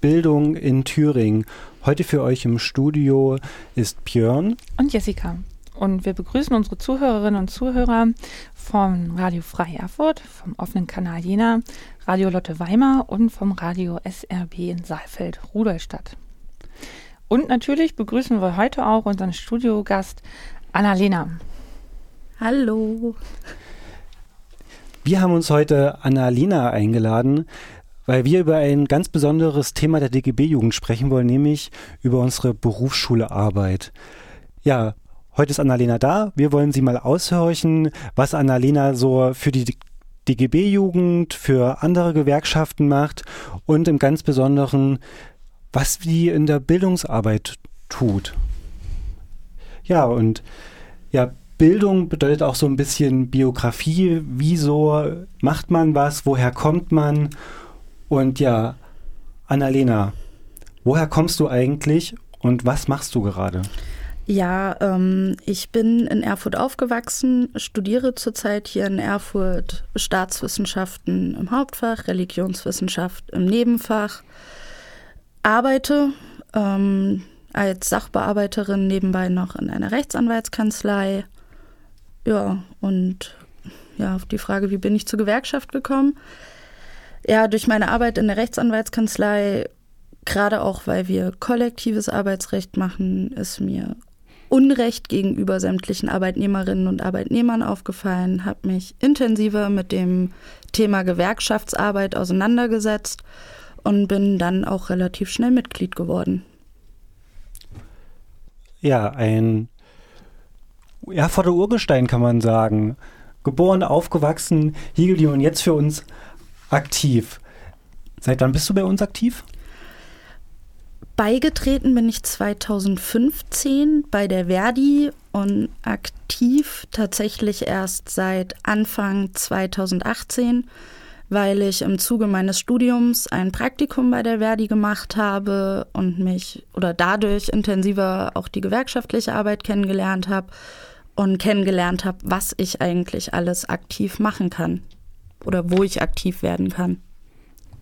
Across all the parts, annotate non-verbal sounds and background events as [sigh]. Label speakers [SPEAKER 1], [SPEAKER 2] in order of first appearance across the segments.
[SPEAKER 1] Bildung in Thüringen. Heute für euch im Studio ist Björn
[SPEAKER 2] und Jessica. Und wir begrüßen unsere Zuhörerinnen und Zuhörer vom Radio Frei Erfurt, vom offenen Kanal Jena, Radio Lotte Weimar und vom Radio SRB in Saalfeld, Rudolstadt. Und natürlich begrüßen wir heute auch unseren Studiogast Annalena.
[SPEAKER 3] Hallo.
[SPEAKER 1] Wir haben uns heute Annalena eingeladen weil wir über ein ganz besonderes Thema der DGB-Jugend sprechen wollen, nämlich über unsere Berufsschule Arbeit. Ja, heute ist Annalena da. Wir wollen sie mal aushorchen, was Annalena so für die DGB-Jugend, für andere Gewerkschaften macht und im ganz Besonderen, was sie in der Bildungsarbeit tut. Ja, und ja, Bildung bedeutet auch so ein bisschen Biografie. Wieso macht man was? Woher kommt man? Und ja, Annalena, woher kommst du eigentlich und was machst du gerade?
[SPEAKER 3] Ja, ähm, ich bin in Erfurt aufgewachsen, studiere zurzeit hier in Erfurt Staatswissenschaften im Hauptfach, Religionswissenschaft im Nebenfach, arbeite ähm, als Sachbearbeiterin nebenbei noch in einer Rechtsanwaltskanzlei. Ja, und ja, auf die Frage, wie bin ich zur Gewerkschaft gekommen? Ja, durch meine Arbeit in der Rechtsanwaltskanzlei, gerade auch weil wir kollektives Arbeitsrecht machen, ist mir Unrecht gegenüber sämtlichen Arbeitnehmerinnen und Arbeitnehmern aufgefallen, habe mich intensiver mit dem Thema Gewerkschaftsarbeit auseinandergesetzt und bin dann auch relativ schnell Mitglied geworden.
[SPEAKER 1] Ja, ein Erfurter Urgestein kann man sagen. Geboren, aufgewachsen, Higeli und jetzt für uns aktiv. Seit wann bist du bei uns aktiv?
[SPEAKER 3] Beigetreten bin ich 2015 bei der Verdi und aktiv tatsächlich erst seit Anfang 2018, weil ich im Zuge meines Studiums ein Praktikum bei der Verdi gemacht habe und mich oder dadurch intensiver auch die gewerkschaftliche Arbeit kennengelernt habe und kennengelernt habe, was ich eigentlich alles aktiv machen kann oder wo ich aktiv werden kann.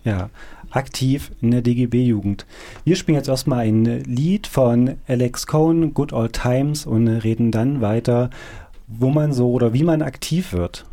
[SPEAKER 1] Ja, aktiv in der DGB-Jugend. Wir spielen jetzt erstmal ein Lied von Alex Cohn, Good Old Times, und reden dann weiter, wo man so oder wie man aktiv wird.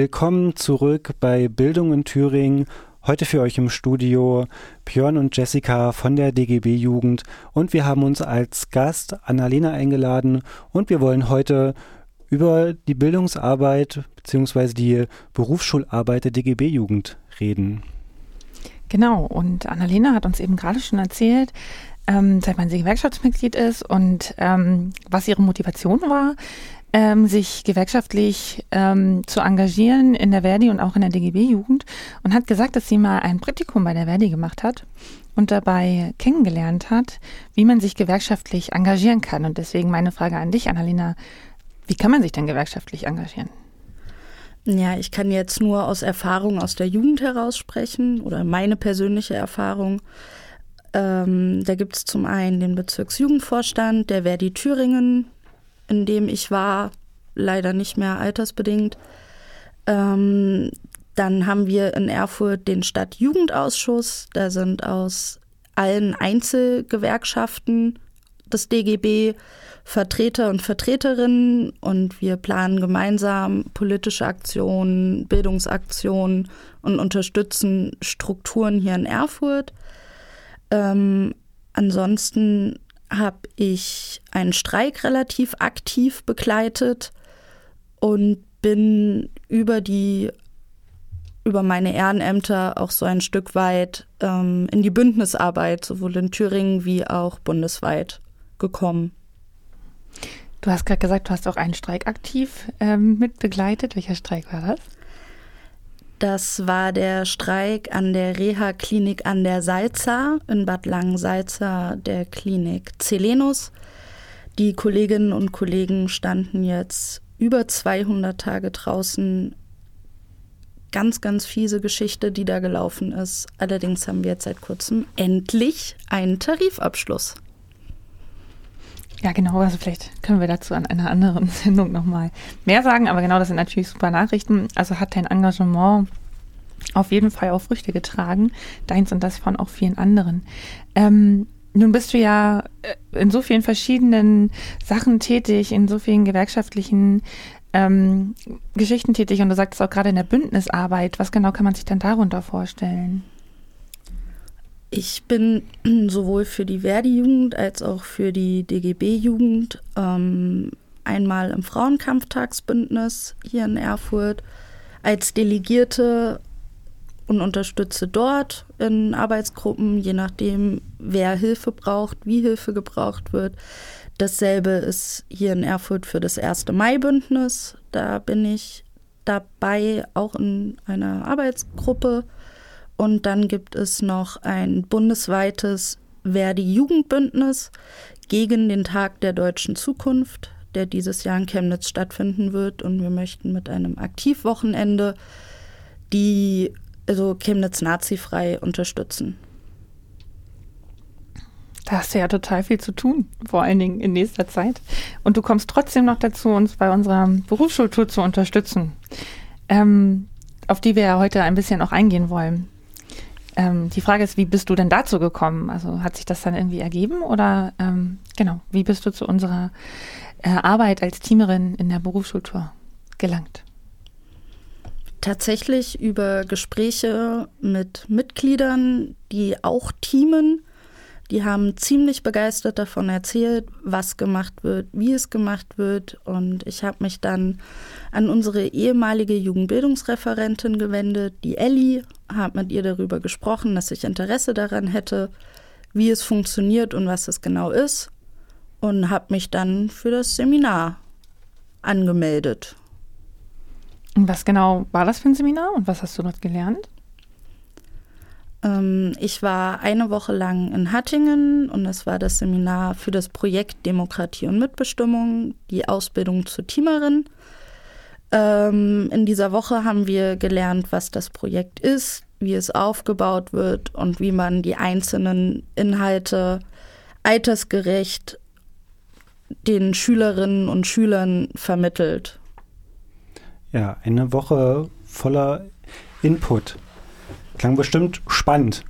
[SPEAKER 1] Willkommen zurück bei Bildung in Thüringen. Heute für euch im Studio Björn und Jessica von der DGB Jugend und wir haben uns als Gast Annalena eingeladen und wir wollen heute über die Bildungsarbeit bzw. die Berufsschularbeit der DGB Jugend reden.
[SPEAKER 2] Genau, und Annalena hat uns eben gerade schon erzählt, ähm, seit man sie Gewerkschaftsmitglied ist und ähm, was ihre Motivation war, ähm, sich gewerkschaftlich ähm, zu engagieren in der Verdi und auch in der DGB-Jugend und hat gesagt, dass sie mal ein Praktikum bei der Verdi gemacht hat und dabei kennengelernt hat, wie man sich gewerkschaftlich engagieren kann. Und deswegen meine Frage an dich, Annalena, wie kann man sich denn gewerkschaftlich engagieren?
[SPEAKER 3] Ja, ich kann jetzt nur aus Erfahrung aus der Jugend heraus sprechen oder meine persönliche Erfahrung. Ähm, da gibt es zum einen den Bezirksjugendvorstand der Verdi Thüringen, in dem ich war, leider nicht mehr altersbedingt. Ähm, dann haben wir in Erfurt den Stadtjugendausschuss. Da sind aus allen Einzelgewerkschaften des DGB Vertreter und Vertreterinnen und wir planen gemeinsam politische Aktionen, Bildungsaktionen und unterstützen Strukturen hier in Erfurt. Ähm, ansonsten habe ich einen Streik relativ aktiv begleitet und bin über die über meine Ehrenämter auch so ein Stück weit ähm, in die Bündnisarbeit sowohl in Thüringen wie auch bundesweit gekommen.
[SPEAKER 2] Du hast gerade gesagt, du hast auch einen Streik aktiv ähm, mit begleitet. Welcher Streik war das?
[SPEAKER 3] Das war der Streik an der Reha-Klinik an der Salza in Bad Langensalza der Klinik Celenus. Die Kolleginnen und Kollegen standen jetzt über 200 Tage draußen. Ganz, ganz fiese Geschichte, die da gelaufen ist. Allerdings haben wir jetzt seit kurzem endlich einen Tarifabschluss.
[SPEAKER 2] Ja, genau, also vielleicht können wir dazu an einer anderen [laughs] Sendung nochmal mehr sagen, aber genau, das sind natürlich super Nachrichten. Also hat dein Engagement auf jeden Fall auch Früchte getragen, deins und das von auch vielen anderen. Ähm, nun bist du ja äh, in so vielen verschiedenen Sachen tätig, in so vielen gewerkschaftlichen ähm, Geschichten tätig und du sagtest auch gerade in der Bündnisarbeit. Was genau kann man sich denn darunter vorstellen?
[SPEAKER 3] Ich bin [clears throat] sowohl für die Verdi-Jugend als auch für die DGB-Jugend ähm, einmal im Frauenkampftagsbündnis hier in Erfurt als Delegierte und unterstütze dort in Arbeitsgruppen, je nachdem, wer Hilfe braucht, wie Hilfe gebraucht wird. Dasselbe ist hier in Erfurt für das 1. Mai-Bündnis. Da bin ich dabei, auch in einer Arbeitsgruppe und dann gibt es noch ein bundesweites Verdi-Jugendbündnis gegen den Tag der deutschen Zukunft, der dieses Jahr in Chemnitz stattfinden wird. Und wir möchten mit einem Aktivwochenende die also Chemnitz nazifrei unterstützen.
[SPEAKER 2] Da hast du ja total viel zu tun, vor allen Dingen in nächster Zeit. Und du kommst trotzdem noch dazu, uns bei unserer Berufsschultour zu unterstützen, ähm, auf die wir ja heute ein bisschen auch eingehen wollen. Ähm, die Frage ist, wie bist du denn dazu gekommen? Also hat sich das dann irgendwie ergeben oder ähm, genau, wie bist du zu unserer äh, Arbeit als Teamerin in der Berufsschultour gelangt?
[SPEAKER 3] Tatsächlich über Gespräche mit Mitgliedern, die auch teamen die haben ziemlich begeistert davon erzählt, was gemacht wird, wie es gemacht wird. Und ich habe mich dann an unsere ehemalige Jugendbildungsreferentin gewendet, die Elli, habe mit ihr darüber gesprochen, dass ich Interesse daran hätte, wie es funktioniert und was es genau ist. Und habe mich dann für das Seminar angemeldet.
[SPEAKER 2] Und was genau war das für ein Seminar und was hast du dort gelernt?
[SPEAKER 3] Ähm, ich war eine Woche lang in Hattingen und es war das Seminar für das Projekt Demokratie und Mitbestimmung, die Ausbildung zur Teamerin. Ähm, in dieser Woche haben wir gelernt, was das Projekt ist, wie es aufgebaut wird und wie man die einzelnen Inhalte altersgerecht den Schülerinnen und Schülern vermittelt.
[SPEAKER 1] Ja, eine Woche voller Input. Klang bestimmt spannend.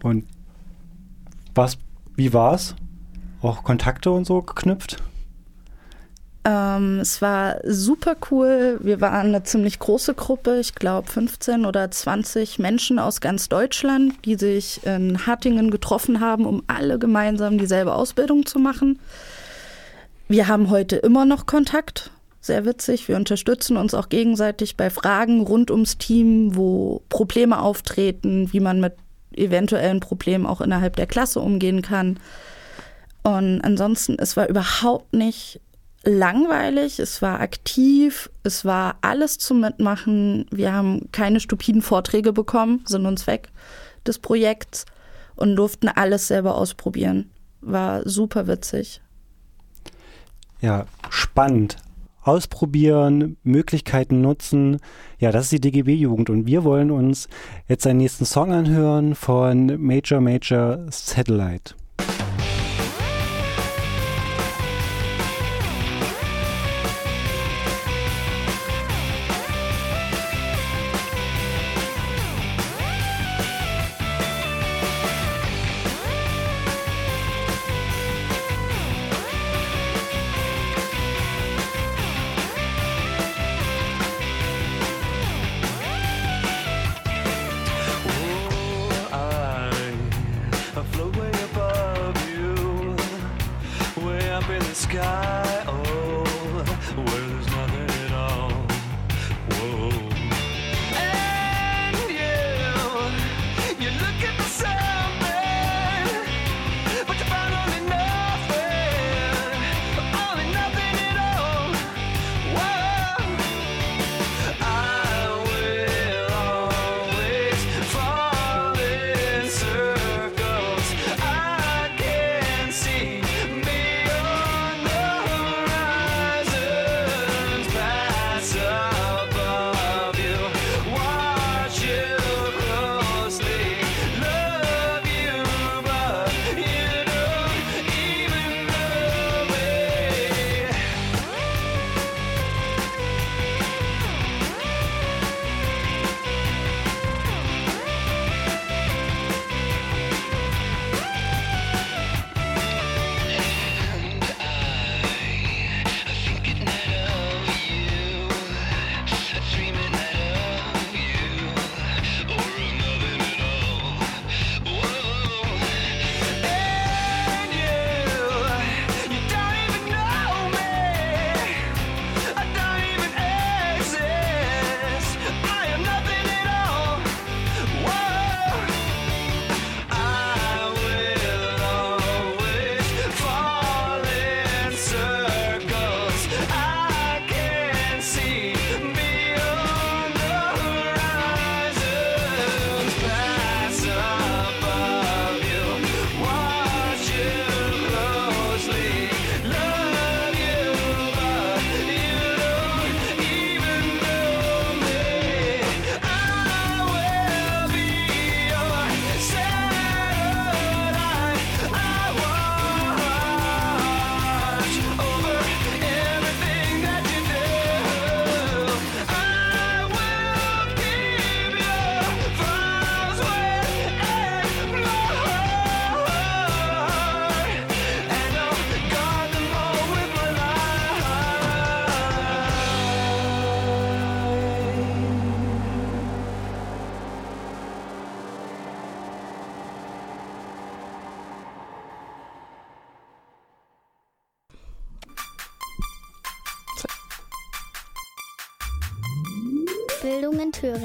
[SPEAKER 1] Und was, wie war's? Auch Kontakte und so geknüpft?
[SPEAKER 3] Ähm, es war super cool. Wir waren eine ziemlich große Gruppe, ich glaube 15 oder 20 Menschen aus ganz Deutschland, die sich in Hattingen getroffen haben, um alle gemeinsam dieselbe Ausbildung zu machen. Wir haben heute immer noch Kontakt. Sehr witzig. Wir unterstützen uns auch gegenseitig bei Fragen rund ums Team, wo Probleme auftreten, wie man mit eventuellen Problemen auch innerhalb der Klasse umgehen kann. Und ansonsten, es war überhaupt nicht langweilig, es war aktiv, es war alles zum Mitmachen. Wir haben keine stupiden Vorträge bekommen, sind uns weg des Projekts und durften alles selber ausprobieren. War super witzig.
[SPEAKER 4] Ja, spannend. Ausprobieren, Möglichkeiten nutzen. Ja, das ist die DGB-Jugend und wir wollen uns jetzt einen nächsten Song anhören von Major Major Satellite.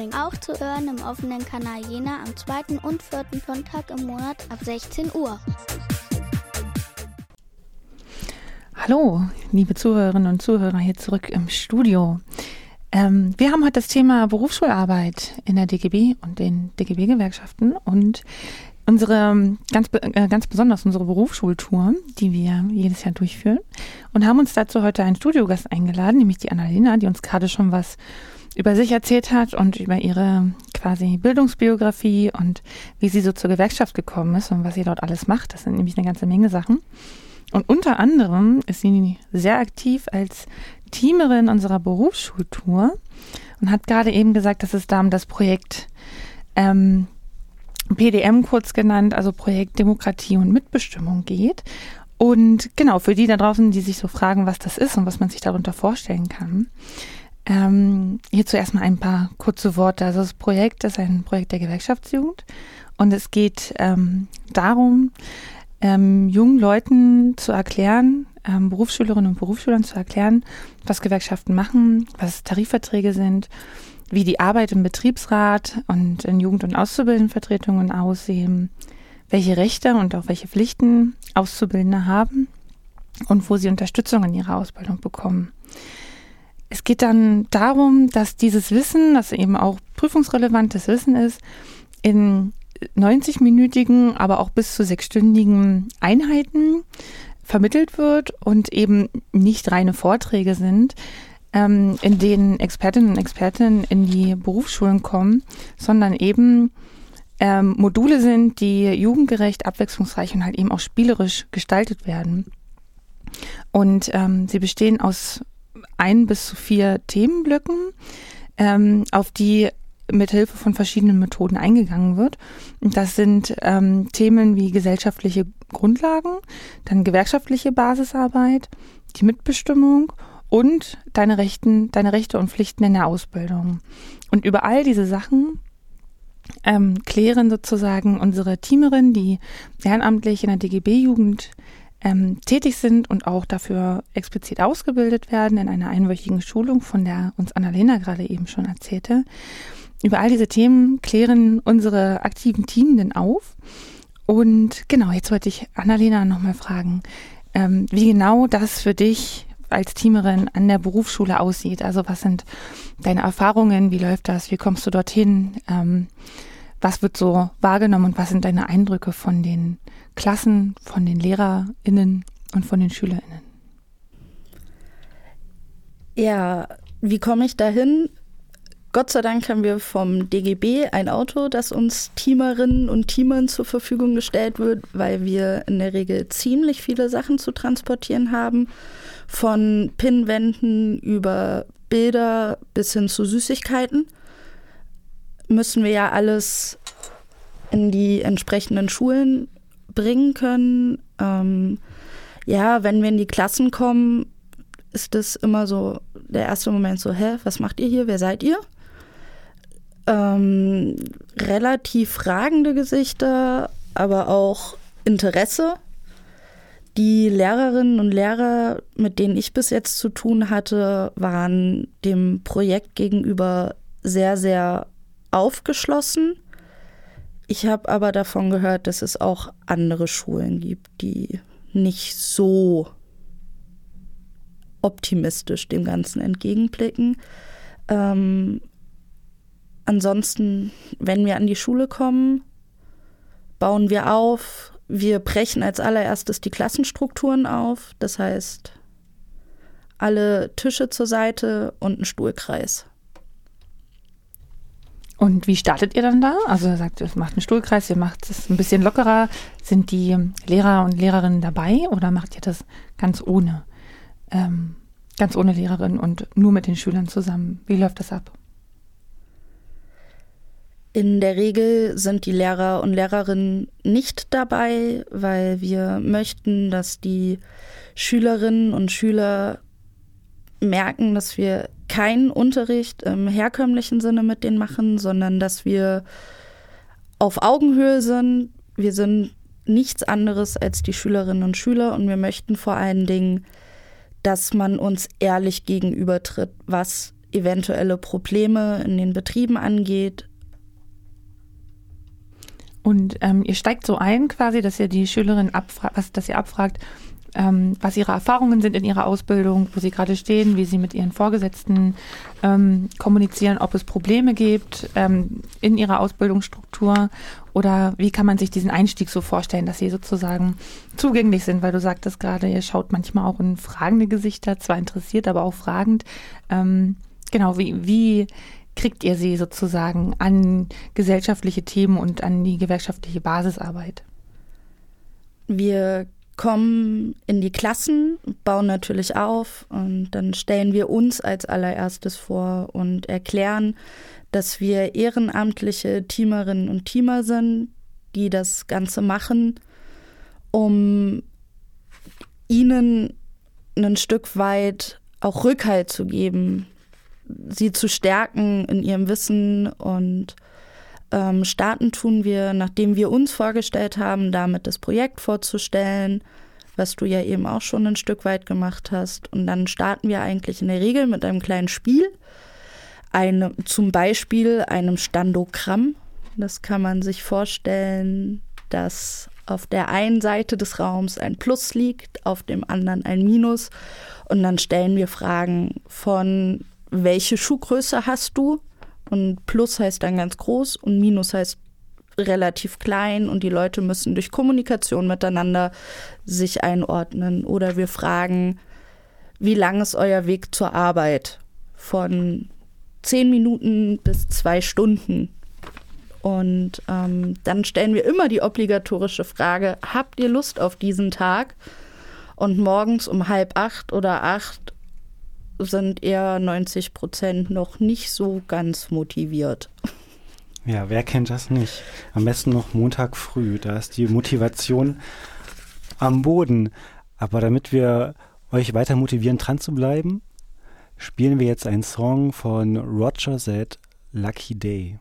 [SPEAKER 5] Thüringen. Auch zu hören im offenen Kanal Jena am zweiten und vierten Sonntag im Monat ab 16 Uhr.
[SPEAKER 2] Hallo, liebe Zuhörerinnen und Zuhörer hier zurück im Studio. Ähm, wir haben heute das Thema Berufsschularbeit in der DGB und den DGB-Gewerkschaften und unsere ganz, äh, ganz besonders unsere Berufsschultour, die wir jedes Jahr durchführen und haben uns dazu heute einen Studiogast eingeladen, nämlich die Annalena, die uns gerade schon was über sich erzählt hat und über ihre quasi Bildungsbiografie und wie sie so zur Gewerkschaft gekommen ist und was sie dort alles macht. Das sind nämlich eine ganze Menge Sachen. Und unter anderem ist sie sehr aktiv als Teamerin unserer Berufsschultour und hat gerade eben gesagt, dass es da um das Projekt ähm, PDM kurz genannt, also Projekt Demokratie und Mitbestimmung geht. Und genau, für die da draußen, die sich so fragen, was das ist und was man sich darunter vorstellen kann, ähm, hierzu erstmal ein paar kurze Worte. Also das Projekt ist ein Projekt der Gewerkschaftsjugend und es geht ähm, darum, ähm, jungen Leuten zu erklären, ähm, Berufsschülerinnen und Berufsschülern zu erklären, was Gewerkschaften machen, was Tarifverträge sind, wie die Arbeit im Betriebsrat und in Jugend- und Auszubildendenvertretungen aussehen, welche Rechte und auch welche Pflichten Auszubildende haben und wo sie Unterstützung in ihrer Ausbildung bekommen. Es geht dann darum, dass dieses Wissen, das eben auch prüfungsrelevantes Wissen ist, in 90-minütigen, aber auch bis zu sechsstündigen Einheiten vermittelt wird und eben nicht reine Vorträge sind, ähm, in denen Expertinnen und Experten in die Berufsschulen kommen, sondern eben ähm, Module sind, die jugendgerecht, abwechslungsreich und halt eben auch spielerisch gestaltet werden. Und ähm, sie bestehen aus ein bis zu vier Themenblöcken, ähm, auf die mit Hilfe von verschiedenen Methoden eingegangen wird. Das sind ähm, Themen wie gesellschaftliche Grundlagen, dann gewerkschaftliche Basisarbeit, die Mitbestimmung und deine Rechten, deine Rechte und Pflichten in der Ausbildung. Und über all diese Sachen ähm, klären sozusagen unsere Teamerinnen, die ehrenamtlich in der DGB-Jugend ähm, tätig sind und auch dafür explizit ausgebildet werden in einer einwöchigen Schulung, von der uns Annalena gerade eben schon erzählte. Über all diese Themen klären unsere aktiven Teamenden auf. Und genau, jetzt wollte ich Annalena nochmal fragen, ähm, wie genau das für dich als Teamerin an der Berufsschule aussieht. Also was sind deine Erfahrungen? Wie läuft das? Wie kommst du dorthin? Ähm, was wird so wahrgenommen und was sind deine Eindrücke von den Klassen, von den LehrerInnen und von den SchülerInnen?
[SPEAKER 3] Ja, wie komme ich dahin? Gott sei Dank haben wir vom DGB ein Auto, das uns Teamerinnen und Teamern zur Verfügung gestellt wird, weil wir in der Regel ziemlich viele Sachen zu transportieren haben. Von Pinnwänden über Bilder bis hin zu Süßigkeiten müssen wir ja alles in die entsprechenden Schulen bringen können. Ähm, ja, wenn wir in die Klassen kommen, ist das immer so der erste Moment so, hä, was macht ihr hier? Wer seid ihr? Ähm, relativ fragende Gesichter, aber auch Interesse. Die Lehrerinnen und Lehrer, mit denen ich bis jetzt zu tun hatte, waren dem Projekt gegenüber sehr, sehr aufgeschlossen. Ich habe aber davon gehört, dass es auch andere Schulen gibt, die nicht so optimistisch dem Ganzen entgegenblicken. Ähm, ansonsten, wenn wir an die Schule kommen, bauen wir auf. Wir brechen als allererstes die Klassenstrukturen auf. Das heißt, alle Tische zur Seite und ein Stuhlkreis.
[SPEAKER 2] Und wie startet ihr dann da? Also er sagt, ihr macht einen Stuhlkreis, ihr macht es ein bisschen lockerer. Sind die Lehrer und Lehrerinnen dabei oder macht ihr das ganz ohne? Ähm, ganz ohne Lehrerin und nur mit den Schülern zusammen. Wie läuft das ab?
[SPEAKER 3] In der Regel sind die Lehrer und Lehrerinnen nicht dabei, weil wir möchten, dass die Schülerinnen und Schüler merken, dass wir keinen Unterricht im herkömmlichen Sinne mit denen machen, sondern dass wir auf Augenhöhe sind. Wir sind nichts anderes als die Schülerinnen und Schüler und wir möchten vor allen Dingen, dass man uns ehrlich gegenübertritt, was eventuelle Probleme in den Betrieben angeht.
[SPEAKER 2] Und ähm, ihr steigt so ein quasi, dass ihr die Schülerin abfragt, dass ihr abfragt, ähm, was ihre Erfahrungen sind in ihrer Ausbildung, wo sie gerade stehen, wie sie mit ihren Vorgesetzten ähm, kommunizieren, ob es Probleme gibt ähm, in ihrer Ausbildungsstruktur oder wie kann man sich diesen Einstieg so vorstellen, dass sie sozusagen zugänglich sind, weil du sagtest gerade, ihr schaut manchmal auch in fragende Gesichter, zwar interessiert, aber auch fragend. Ähm, genau, wie, wie kriegt ihr sie sozusagen an gesellschaftliche Themen und an die gewerkschaftliche Basisarbeit?
[SPEAKER 3] Wir kommen in die Klassen, bauen natürlich auf und dann stellen wir uns als allererstes vor und erklären, dass wir ehrenamtliche Teamerinnen und Teamer sind, die das Ganze machen, um ihnen ein Stück weit auch Rückhalt zu geben, sie zu stärken in ihrem Wissen und ähm, starten tun wir, nachdem wir uns vorgestellt haben, damit das Projekt vorzustellen, was du ja eben auch schon ein Stück weit gemacht hast. Und dann starten wir eigentlich in der Regel mit einem kleinen Spiel, eine, zum Beispiel einem Standogramm. Das kann man sich vorstellen, dass auf der einen Seite des Raums ein Plus liegt, auf dem anderen ein Minus. Und dann stellen wir Fragen von, welche Schuhgröße hast du? Und Plus heißt dann ganz groß und Minus heißt relativ klein und die Leute müssen durch Kommunikation miteinander sich einordnen. Oder wir fragen, wie lang ist euer Weg zur Arbeit? Von zehn Minuten bis zwei Stunden. Und ähm, dann stellen wir immer die obligatorische Frage, habt ihr Lust auf diesen Tag? Und morgens um halb acht oder acht sind eher 90 Prozent noch nicht so ganz motiviert.
[SPEAKER 6] Ja, wer kennt das nicht? Am besten noch Montag früh, da ist die Motivation am Boden. Aber damit wir euch weiter motivieren, dran zu bleiben, spielen wir jetzt einen Song von Roger Z, Lucky Day.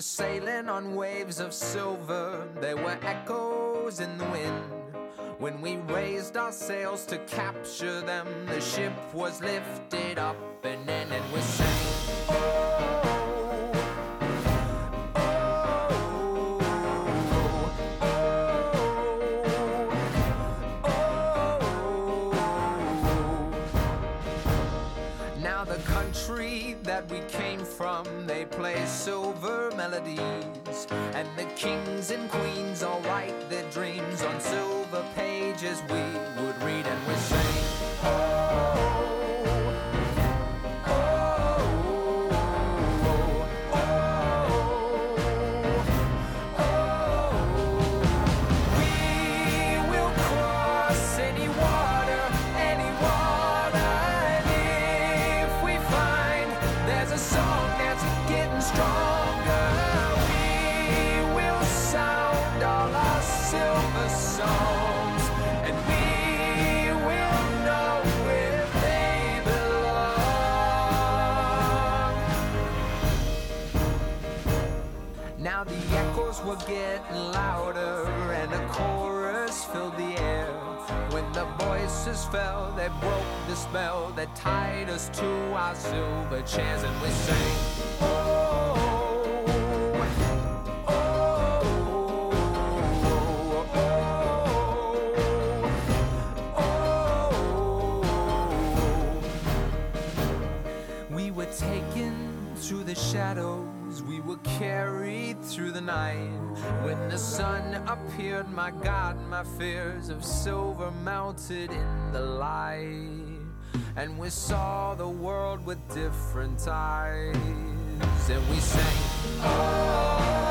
[SPEAKER 4] Were sailing on waves of silver, there were echoes in the wind. When we raised our sails to capture them, the ship was lifted up and play silver melodies. And the kings and queens all write their dreams on silver pages we would read and we sing. Drums were getting louder and a chorus filled the air. When the voices fell, they broke the spell that tied us to our silver chairs, and we sang. Oh, We were taken to the shadows, we were carried through the night. When the sun appeared, my God, my fears of silver melted in the light. And we saw the world with different eyes, and we sang. We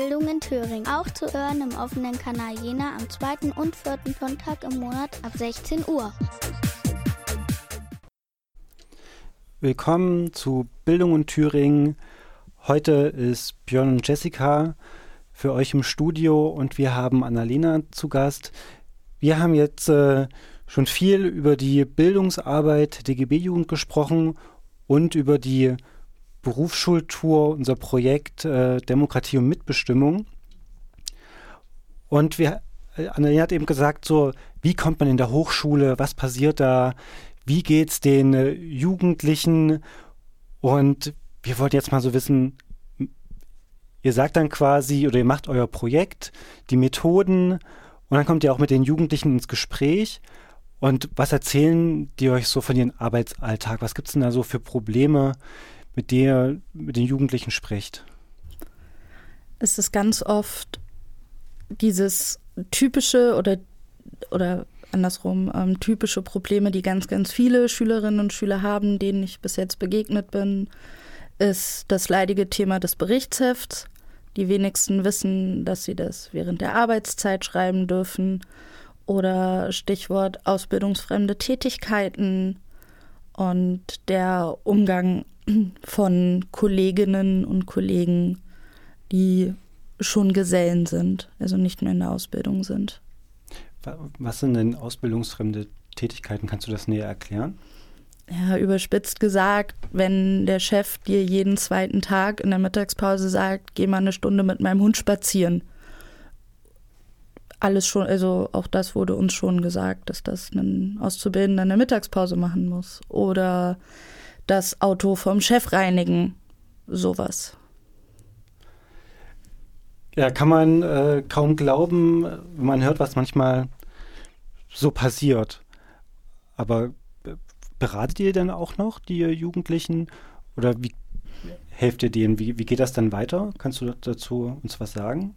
[SPEAKER 5] Bildung in Thüringen. Auch zu hören im offenen Kanal Jena am zweiten und vierten Sonntag im Monat ab 16 Uhr.
[SPEAKER 1] Willkommen zu Bildung in Thüringen. Heute ist Björn und Jessica für euch im Studio und wir haben Annalena zu Gast. Wir haben jetzt äh, schon viel über die Bildungsarbeit der GB-Jugend gesprochen und über die Berufsschultour, unser Projekt äh, Demokratie und Mitbestimmung. Und wir, äh, Annalena hat eben gesagt, so, wie kommt man in der Hochschule, was passiert da, wie geht's den äh, Jugendlichen? Und wir wollten jetzt mal so wissen, ihr sagt dann quasi oder ihr macht euer Projekt, die Methoden und dann kommt ihr auch mit den Jugendlichen ins Gespräch. Und was erzählen die euch so von ihrem Arbeitsalltag? Was gibt's denn da so für Probleme, mit ihr mit den Jugendlichen spricht?
[SPEAKER 3] Es ist ganz oft dieses typische oder, oder andersrum ähm, typische Probleme, die ganz, ganz viele Schülerinnen und Schüler haben, denen ich bis jetzt begegnet bin, ist das leidige Thema des Berichtshefts. Die wenigsten wissen, dass sie das während der Arbeitszeit schreiben dürfen. Oder Stichwort ausbildungsfremde Tätigkeiten und der Umgang von Kolleginnen und Kollegen, die schon Gesellen sind, also nicht mehr in der Ausbildung sind.
[SPEAKER 1] Wa- Was sind denn ausbildungsfremde Tätigkeiten? Kannst du das näher erklären?
[SPEAKER 3] Ja, überspitzt gesagt, wenn der Chef dir jeden zweiten Tag in der Mittagspause sagt, geh mal eine Stunde mit meinem Hund spazieren. Alles schon, also auch das wurde uns schon gesagt, dass das ein Auszubildender in der Mittagspause machen muss. Oder das Auto vom Chef reinigen. Sowas.
[SPEAKER 1] Ja, kann man äh, kaum glauben, wenn man hört, was manchmal so passiert. Aber äh, beratet ihr denn auch noch die Jugendlichen oder wie helft ihr denen? Wie, wie geht das dann weiter? Kannst du dazu uns was sagen?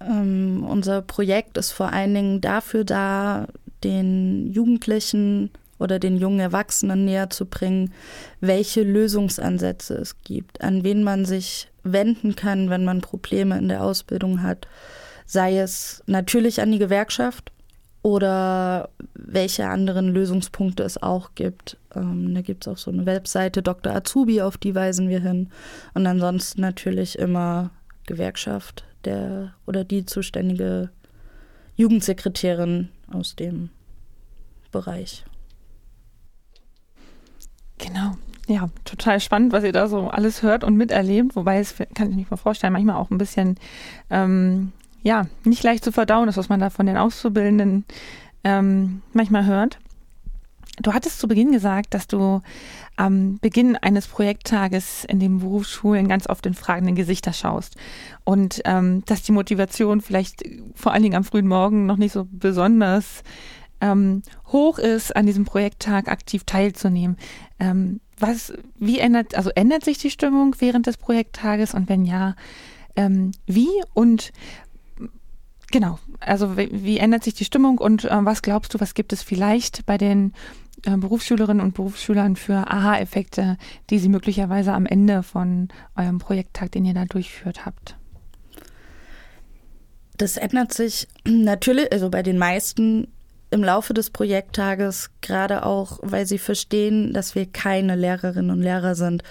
[SPEAKER 3] Ähm, unser Projekt ist vor allen Dingen dafür da, den Jugendlichen oder den jungen Erwachsenen näher zu bringen, welche Lösungsansätze es gibt, an wen man sich wenden kann, wenn man Probleme in der Ausbildung hat, sei es natürlich an die Gewerkschaft oder welche anderen Lösungspunkte es auch gibt. Ähm, da gibt es auch so eine Webseite Dr. Azubi, auf die weisen wir hin. Und ansonsten natürlich immer Gewerkschaft der oder die zuständige Jugendsekretärin aus dem Bereich.
[SPEAKER 2] Genau. Ja, total spannend, was ihr da so alles hört und miterlebt. Wobei es, kann ich mir vorstellen, manchmal auch ein bisschen, ähm, ja, nicht leicht zu verdauen ist, was man da von den Auszubildenden ähm, manchmal hört. Du hattest zu Beginn gesagt, dass du am Beginn eines Projekttages in den Berufsschulen ganz oft in fragenden Gesichter schaust und ähm, dass die Motivation vielleicht vor allen Dingen am frühen Morgen noch nicht so besonders ähm, hoch ist, an diesem Projekttag aktiv teilzunehmen. Ähm, was, wie ändert, also ändert sich die Stimmung während des Projekttages? Und wenn ja, ähm, wie? Und genau, also wie, wie, ändert sich die Stimmung? Und äh, was glaubst du, was gibt es vielleicht bei den äh, Berufsschülerinnen und Berufsschülern für Aha-Effekte, die sie möglicherweise am Ende von eurem Projekttag, den ihr da durchführt habt?
[SPEAKER 3] Das ändert sich natürlich, also bei den meisten im Laufe des Projekttages, gerade auch, weil sie verstehen, dass wir keine Lehrerinnen und Lehrer sind,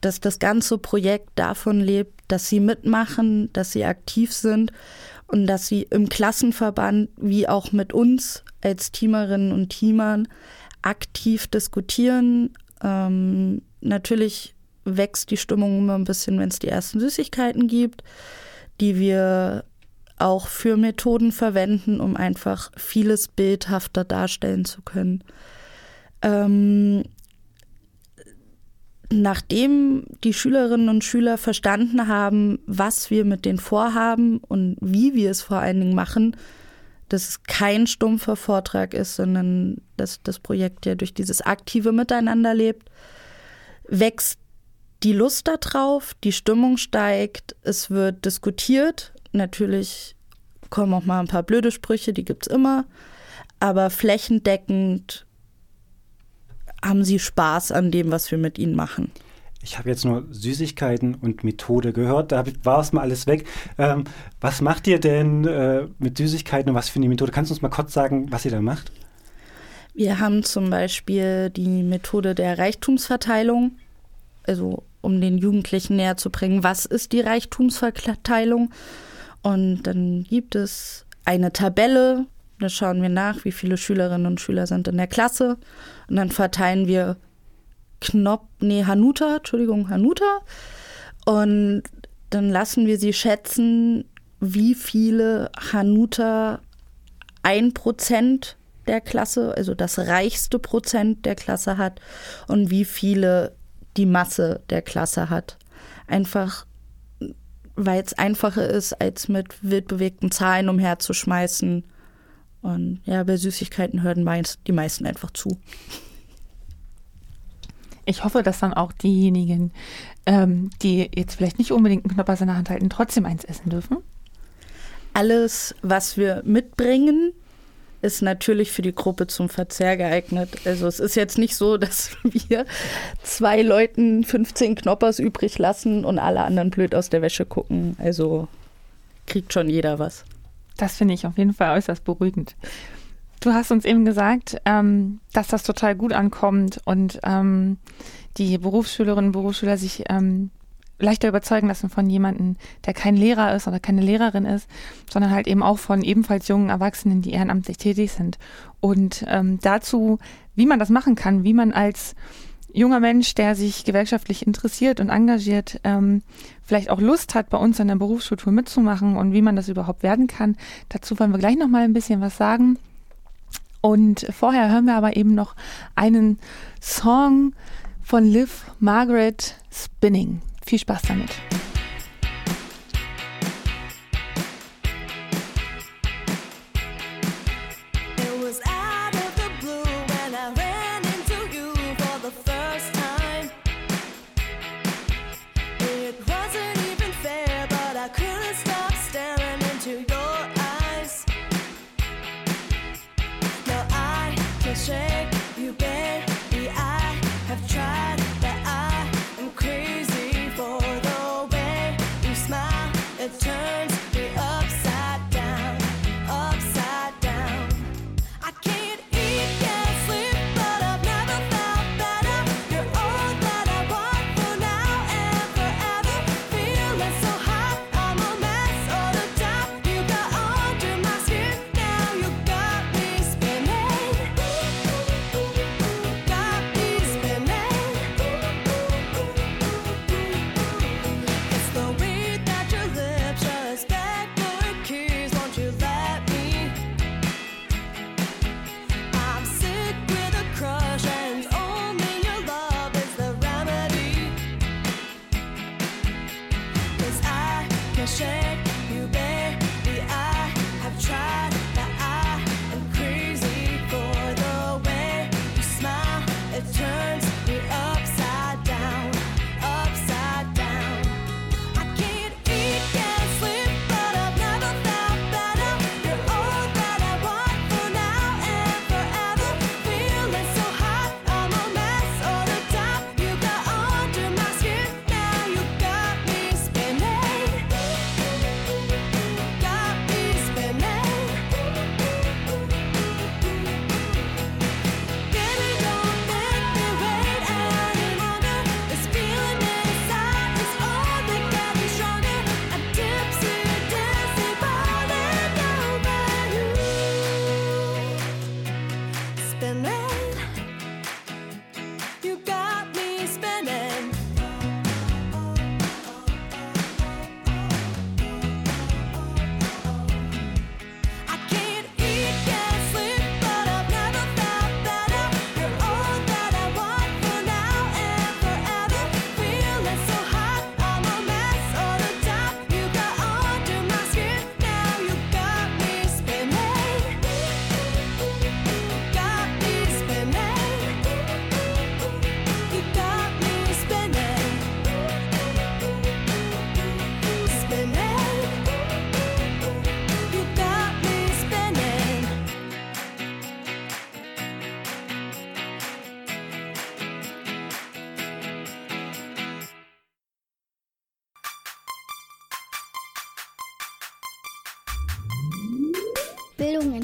[SPEAKER 3] dass das ganze Projekt davon lebt, dass sie mitmachen, dass sie aktiv sind und dass sie im Klassenverband wie auch mit uns als Teamerinnen und Teamern aktiv diskutieren. Ähm, natürlich wächst die Stimmung immer ein bisschen, wenn es die ersten Süßigkeiten gibt, die wir auch für Methoden verwenden, um einfach vieles bildhafter darstellen zu können. Ähm, nachdem die Schülerinnen und Schüler verstanden haben, was wir mit denen vorhaben und wie wir es vor allen Dingen machen, dass es kein stumpfer Vortrag ist, sondern dass das Projekt ja durch dieses aktive Miteinander lebt, wächst die Lust darauf, die Stimmung steigt, es wird diskutiert, Natürlich kommen auch mal ein paar blöde Sprüche, die gibt es immer. Aber flächendeckend haben sie Spaß an dem, was wir mit ihnen machen.
[SPEAKER 1] Ich habe jetzt nur Süßigkeiten und Methode gehört, da war es mal alles weg. Ähm, was macht ihr denn äh, mit Süßigkeiten und was für eine Methode? Kannst du uns mal kurz sagen, was ihr da macht?
[SPEAKER 3] Wir haben zum Beispiel die Methode der Reichtumsverteilung, also um den Jugendlichen näher zu bringen, was ist die Reichtumsverteilung und dann gibt es eine Tabelle, da schauen wir nach, wie viele Schülerinnen und Schüler sind in der Klasse. Und dann verteilen wir Knop, nee, Hanuta, Entschuldigung, Hanuta. Und dann lassen wir sie schätzen, wie viele Hanuta ein Prozent der Klasse, also das reichste Prozent der Klasse hat und wie viele die Masse der Klasse hat. Einfach weil es einfacher ist, als mit wildbewegten Zahlen umherzuschmeißen. Und ja, bei Süßigkeiten hören meist, die meisten einfach zu.
[SPEAKER 2] Ich hoffe, dass dann auch diejenigen, ähm, die jetzt vielleicht nicht unbedingt einen Knoppers in der Hand halten, trotzdem eins essen dürfen.
[SPEAKER 3] Alles, was wir mitbringen, ist natürlich für die Gruppe zum Verzehr geeignet. Also es ist jetzt nicht so, [laughs] dass wir zwei Leuten 15 Knoppers übrig lassen und alle anderen blöd aus der Wäsche gucken. Also kriegt schon jeder was.
[SPEAKER 2] Das finde ich auf jeden Fall äußerst beruhigend. Du hast uns eben gesagt, ähm, dass das total gut ankommt und ähm, die Berufsschülerinnen und Berufsschüler sich ähm, leichter überzeugen lassen von jemandem, der kein Lehrer ist oder keine Lehrerin ist, sondern halt eben auch von ebenfalls jungen Erwachsenen, die ehrenamtlich tätig sind. Und ähm, dazu, wie man das machen kann, wie man als junger Mensch, der sich gewerkschaftlich interessiert und engagiert, ähm, vielleicht auch Lust hat, bei uns an der Berufsschultour mitzumachen und wie man das überhaupt werden kann. Dazu wollen wir gleich noch mal ein bisschen was sagen. Und vorher hören wir aber eben noch einen Song von Liv Margaret Spinning. Viel Spaß damit.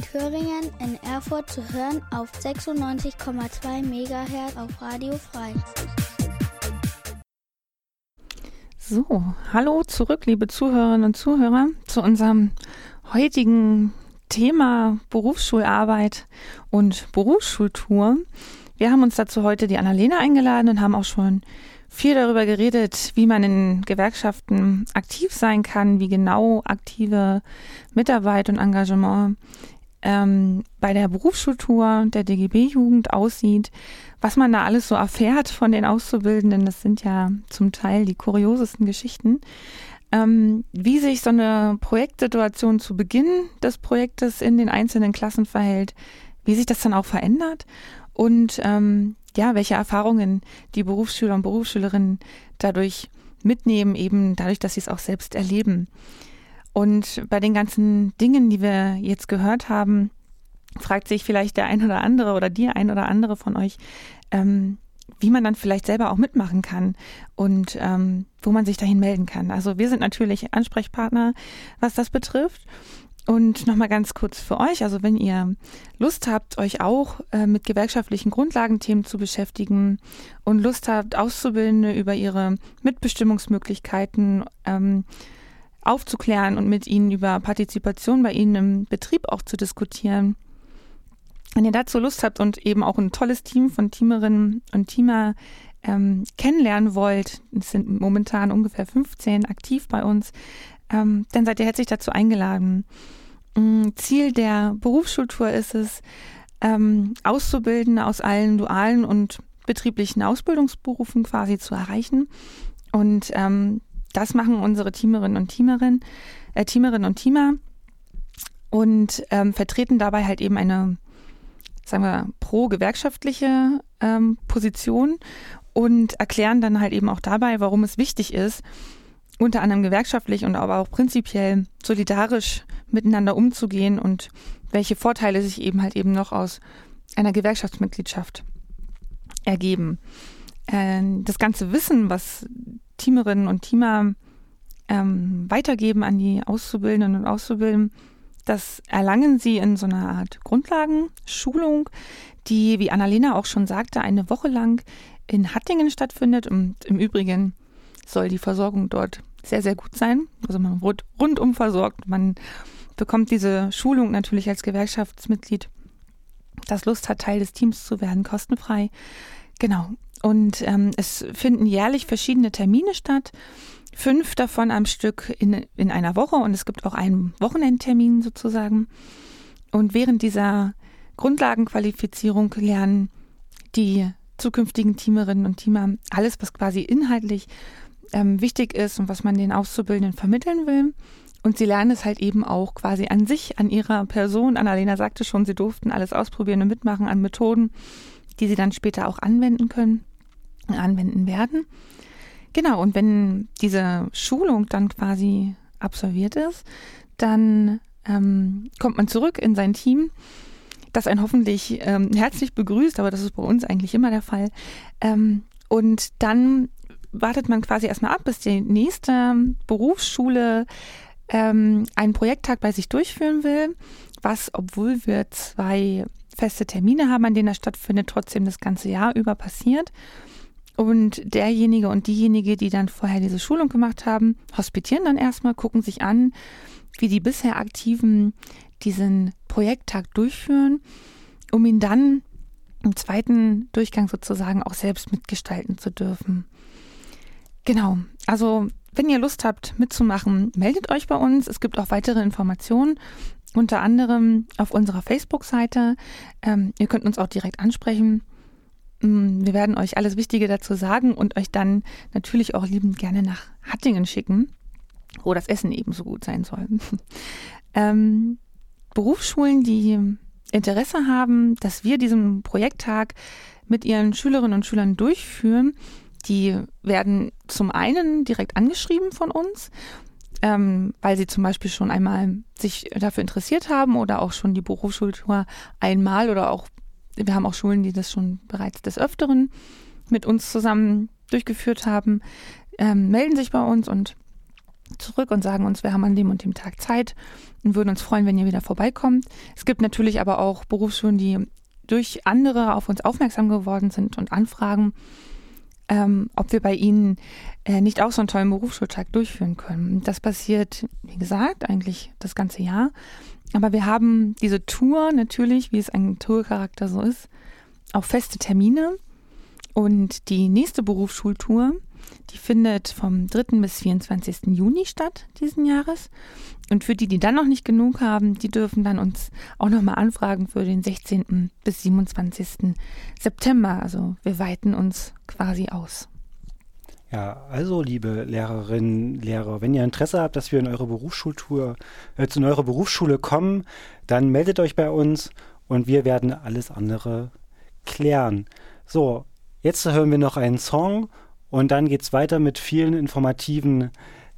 [SPEAKER 5] In Thüringen in Erfurt zu hören auf 96,2 MHz auf Radio Frei.
[SPEAKER 2] So, hallo zurück, liebe Zuhörerinnen und Zuhörer, zu unserem heutigen Thema Berufsschularbeit und Berufsschultour. Wir haben uns dazu heute die Annalena eingeladen und haben auch schon viel darüber geredet, wie man in Gewerkschaften aktiv sein kann, wie genau aktive Mitarbeit und Engagement ähm, bei der Berufsschultour der DGB-Jugend aussieht, was man da alles so erfährt von den Auszubildenden. Das sind ja zum Teil die kuriosesten Geschichten. Ähm, wie sich so eine Projektsituation zu Beginn des Projektes in den einzelnen Klassen verhält, wie sich das dann auch verändert und ähm, ja, welche Erfahrungen die Berufsschüler und Berufsschülerinnen dadurch mitnehmen, eben dadurch, dass sie es auch selbst erleben. Und bei den ganzen Dingen, die wir jetzt gehört haben, fragt sich vielleicht der ein oder andere oder die ein oder andere von euch, ähm, wie man dann vielleicht selber auch mitmachen kann und ähm, wo man sich dahin melden kann. Also wir sind natürlich Ansprechpartner, was das betrifft. Und nochmal ganz kurz für euch, also wenn ihr Lust habt, euch auch äh, mit gewerkschaftlichen Grundlagenthemen zu beschäftigen und Lust habt, Auszubildende über ihre Mitbestimmungsmöglichkeiten ähm, aufzuklären und mit ihnen über Partizipation bei ihnen im Betrieb auch zu diskutieren, wenn ihr dazu Lust habt und eben auch ein tolles Team von Teamerinnen und Teamer ähm, kennenlernen wollt, es sind momentan ungefähr 15 aktiv bei uns, ähm, dann seid ihr herzlich dazu eingeladen. Mm, Ziel der Berufsschultour ist es, ähm, Auszubildende aus allen dualen und betrieblichen Ausbildungsberufen quasi zu erreichen. Und ähm, das machen unsere Teamerinnen und Teamerinnen, äh, Teamerinnen und Teamer und ähm, vertreten dabei halt eben eine, sagen wir, pro-gewerkschaftliche ähm, Position und erklären dann halt eben auch dabei, warum es wichtig ist, unter anderem gewerkschaftlich und aber auch prinzipiell solidarisch miteinander umzugehen und welche Vorteile sich eben halt eben noch aus einer Gewerkschaftsmitgliedschaft ergeben. Ähm, das ganze Wissen, was Teamerinnen und Teamer ähm, weitergeben an die Auszubildenden und Auszubildenden, das erlangen sie in so einer Art Grundlagenschulung, die, wie Annalena auch schon sagte, eine Woche lang in Hattingen stattfindet. Und im Übrigen soll die Versorgung dort sehr, sehr gut sein. Also man wird rundum versorgt. Man bekommt diese Schulung natürlich als Gewerkschaftsmitglied, das Lust hat, Teil des Teams zu werden, kostenfrei. Genau. Und ähm, es finden jährlich verschiedene Termine statt. Fünf davon am Stück in, in einer Woche und es gibt auch einen Wochenendtermin sozusagen. Und während dieser Grundlagenqualifizierung lernen die zukünftigen Teamerinnen und Teamer alles, was quasi inhaltlich ähm, wichtig ist und was man den Auszubildenden vermitteln will. Und sie lernen es halt eben auch quasi an sich, an ihrer Person. Annalena sagte schon, sie durften alles ausprobieren und mitmachen an Methoden, die sie dann später auch anwenden können, anwenden werden. Genau, und wenn diese Schulung dann quasi absolviert ist, dann ähm, kommt man zurück in sein Team, das einen hoffentlich ähm, herzlich begrüßt, aber das ist bei uns eigentlich immer der Fall. Ähm, und dann wartet man quasi erstmal ab, bis die nächste Berufsschule ähm, einen Projekttag bei sich durchführen will, was, obwohl wir zwei feste Termine haben, an denen er stattfindet, trotzdem das ganze Jahr über passiert. Und derjenige und diejenige, die dann vorher diese Schulung gemacht haben, hospitieren dann erstmal, gucken sich an, wie die bisher Aktiven diesen Projekttag durchführen, um ihn dann im zweiten Durchgang sozusagen auch selbst mitgestalten zu dürfen. Genau, also wenn ihr Lust habt mitzumachen, meldet euch bei uns. Es gibt auch weitere Informationen, unter anderem auf unserer Facebook-Seite. Ähm, ihr könnt uns auch direkt ansprechen. Mm, wir werden euch alles Wichtige dazu sagen und euch dann natürlich auch liebend gerne nach Hattingen schicken, wo das Essen ebenso gut sein soll. [laughs] ähm, Berufsschulen, die Interesse haben, dass wir diesen Projekttag mit ihren Schülerinnen und Schülern durchführen, die werden zum einen direkt angeschrieben von uns, ähm, weil sie zum Beispiel schon einmal sich dafür interessiert haben oder auch schon die Berufsschultour einmal oder auch, wir haben auch Schulen, die das schon bereits des Öfteren mit uns zusammen durchgeführt haben, ähm, melden sich bei uns und zurück und sagen uns, wir haben an dem und dem Tag Zeit und würden uns freuen, wenn ihr wieder vorbeikommt. Es gibt natürlich aber auch Berufsschulen, die durch andere auf uns aufmerksam geworden sind und anfragen, ähm, ob wir bei ihnen äh, nicht auch so einen tollen Berufsschultag durchführen können. Das passiert, wie gesagt, eigentlich das ganze Jahr. Aber wir haben diese Tour natürlich, wie es ein Tourcharakter so ist, auch feste Termine. Und die nächste Berufsschultour, die findet vom 3. bis 24. Juni statt diesen Jahres. Und für die, die dann noch nicht genug haben, die dürfen dann uns auch nochmal anfragen für den 16. bis 27. September. Also wir weiten uns quasi aus.
[SPEAKER 1] Ja, also liebe Lehrerinnen, Lehrer, wenn ihr Interesse habt, dass wir in eure Berufsschultour, äh, zu eurer Berufsschule kommen, dann meldet euch bei uns und wir werden alles andere klären. So, jetzt hören wir noch einen Song und dann geht es weiter mit vielen informativen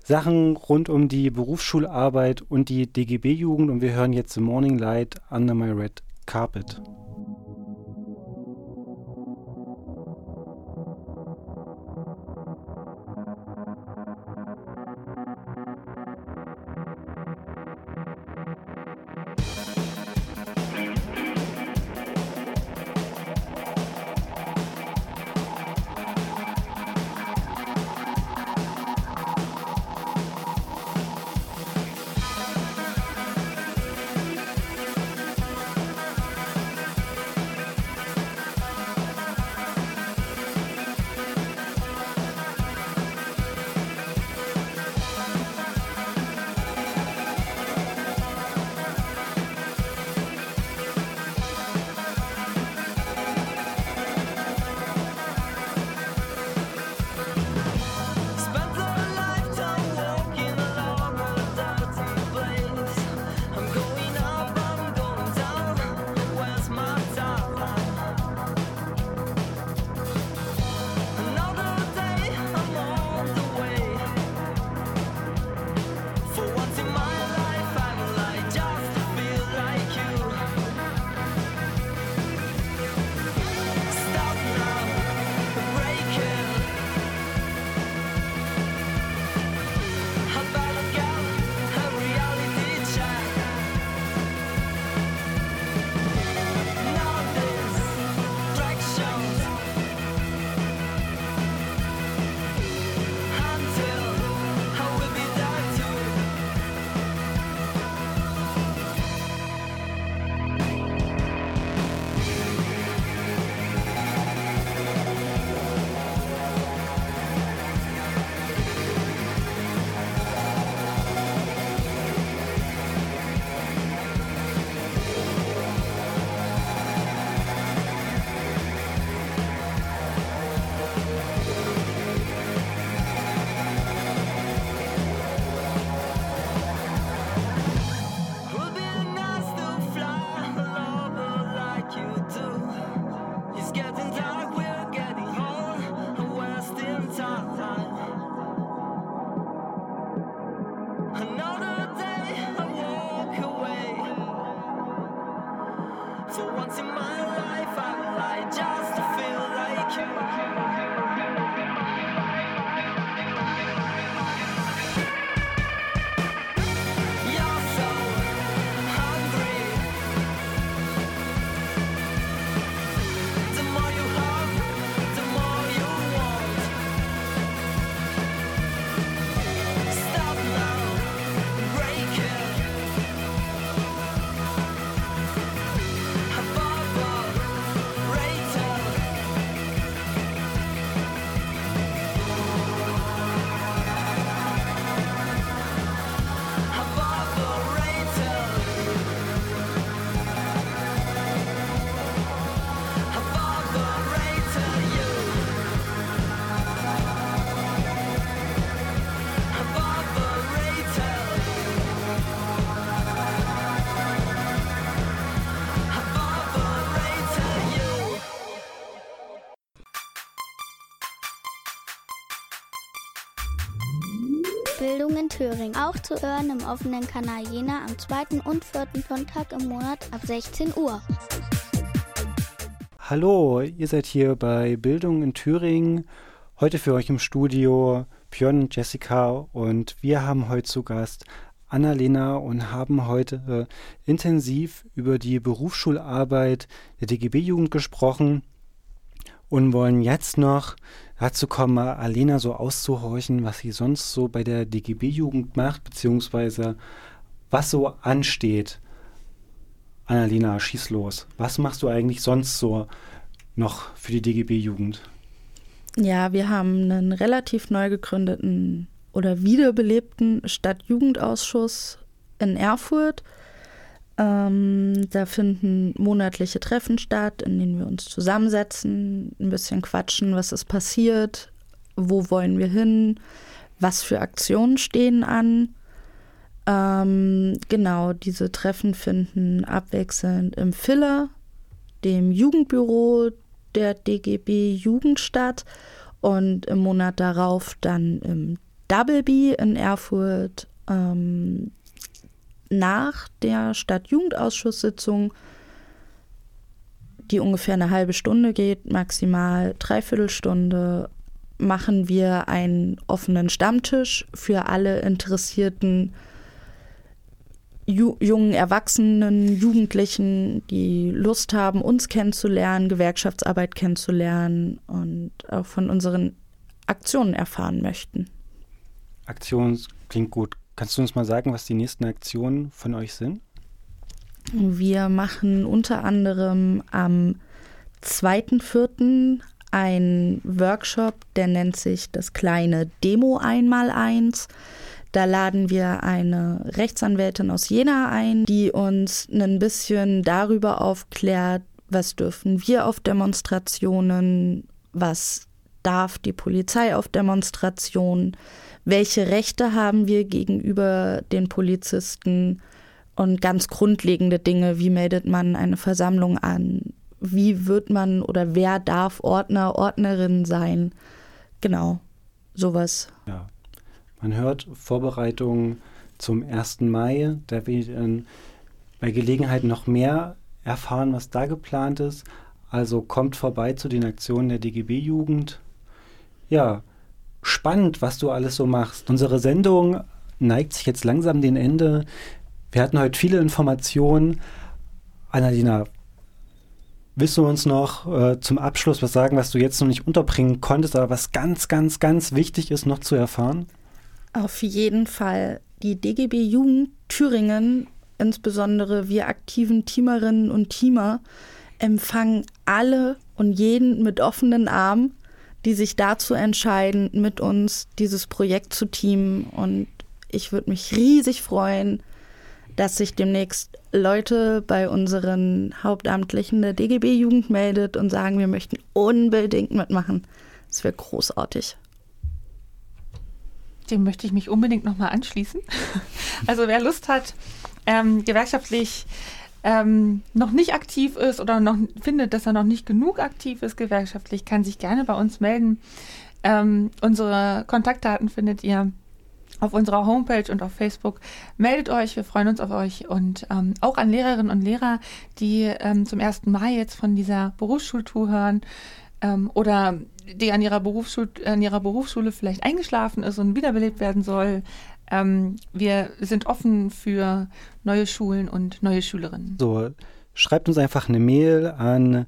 [SPEAKER 1] Sachen rund um die Berufsschularbeit und die DGB-Jugend und wir hören jetzt The Morning Light Under My Red Carpet.
[SPEAKER 5] Thüringen. Auch zu hören im offenen Kanal Jena am zweiten und vierten Sonntag im Monat ab 16 Uhr.
[SPEAKER 1] Hallo, ihr seid hier bei Bildung in Thüringen. Heute für euch im Studio Björn und Jessica und wir haben heute zu Gast Annalena und haben heute äh, intensiv über die Berufsschularbeit der DGB-Jugend gesprochen und wollen jetzt noch dazu kommen, Alena so auszuhorchen, was sie sonst so bei der DGB-Jugend macht, beziehungsweise was so ansteht. Annalena, schieß los. Was machst du eigentlich sonst so noch für die DGB-Jugend?
[SPEAKER 3] Ja, wir haben einen relativ neu gegründeten oder wiederbelebten Stadtjugendausschuss in Erfurt. Ähm, da finden monatliche Treffen statt, in denen wir uns zusammensetzen, ein bisschen quatschen, was ist passiert, wo wollen wir hin, was für Aktionen stehen an. Ähm, genau, diese Treffen finden abwechselnd im Filler, dem Jugendbüro der DGB Jugend statt und im Monat darauf dann im Double B in Erfurt ähm, nach der Stadtjugendausschusssitzung, die ungefähr eine halbe Stunde geht, maximal dreiviertel Stunde, machen wir einen offenen Stammtisch für alle interessierten Ju jungen Erwachsenen, Jugendlichen, die Lust haben, uns kennenzulernen, Gewerkschaftsarbeit kennenzulernen und auch von unseren Aktionen erfahren möchten.
[SPEAKER 1] Aktion klingt gut. Kannst du uns mal sagen, was die nächsten Aktionen von euch sind?
[SPEAKER 3] Wir machen unter anderem am 2.4. einen Workshop, der nennt sich das kleine Demo Einmaleins. Da laden wir eine Rechtsanwältin aus Jena ein, die uns ein bisschen darüber aufklärt, was dürfen wir auf Demonstrationen, was darf die Polizei auf Demonstrationen, welche Rechte haben wir gegenüber den Polizisten und ganz grundlegende Dinge, wie meldet man eine Versammlung an, wie wird man oder wer darf Ordner, Ordnerin sein. Genau, sowas.
[SPEAKER 1] Ja, man hört Vorbereitungen zum 1. Mai, da wir dann bei Gelegenheit noch mehr erfahren, was da geplant ist. Also kommt vorbei zu den Aktionen der DGB-Jugend. Ja, spannend, was du alles so machst. Unsere Sendung neigt sich jetzt langsam dem Ende. Wir hatten heute viele Informationen. Annalena, willst du uns noch äh, zum Abschluss was sagen, was du jetzt noch nicht unterbringen konntest, aber was ganz, ganz, ganz wichtig ist, noch zu erfahren?
[SPEAKER 3] Auf jeden Fall. Die DGB Jugend Thüringen, insbesondere wir aktiven Teamerinnen und Teamer, empfangen alle und jeden mit offenen Armen die sich dazu entscheiden, mit uns dieses Projekt zu teamen. Und ich würde mich riesig freuen, dass sich demnächst Leute bei unseren Hauptamtlichen der DGB-Jugend meldet und sagen, wir möchten unbedingt mitmachen. Das wäre großartig.
[SPEAKER 2] Dem möchte ich mich unbedingt nochmal anschließen. [laughs] Also wer Lust hat, ähm, gewerkschaftlich ähm, noch nicht aktiv ist oder noch findet, dass er noch nicht genug aktiv ist gewerkschaftlich, kann sich gerne bei uns melden. Ähm, unsere Kontaktdaten findet ihr auf unserer Homepage und auf Facebook. Meldet euch, wir freuen uns auf euch und ähm, auch an Lehrerinnen und Lehrer, die ähm, zum 1. Mai jetzt von dieser Berufsschultour hören ähm, oder die an ihrer, an ihrer Berufsschule vielleicht eingeschlafen ist und wiederbelebt werden soll. Ähm, wir sind offen für neue Schulen und neue Schülerinnen.
[SPEAKER 1] So, schreibt uns einfach eine Mail an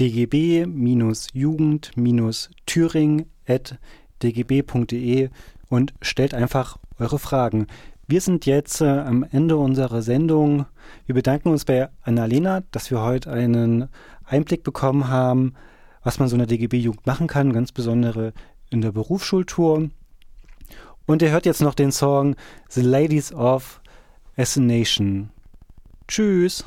[SPEAKER 1] dgb-jugend-thüringen.dgb.de und stellt einfach eure Fragen. Wir sind jetzt äh, am Ende unserer Sendung. Wir bedanken uns bei Annalena, dass wir heute einen Einblick bekommen haben, was man so in der DGB-Jugend machen kann, ganz besondere in der Berufsschultour. Und ihr hört jetzt noch den Song The Ladies of Assassination. Tschüss.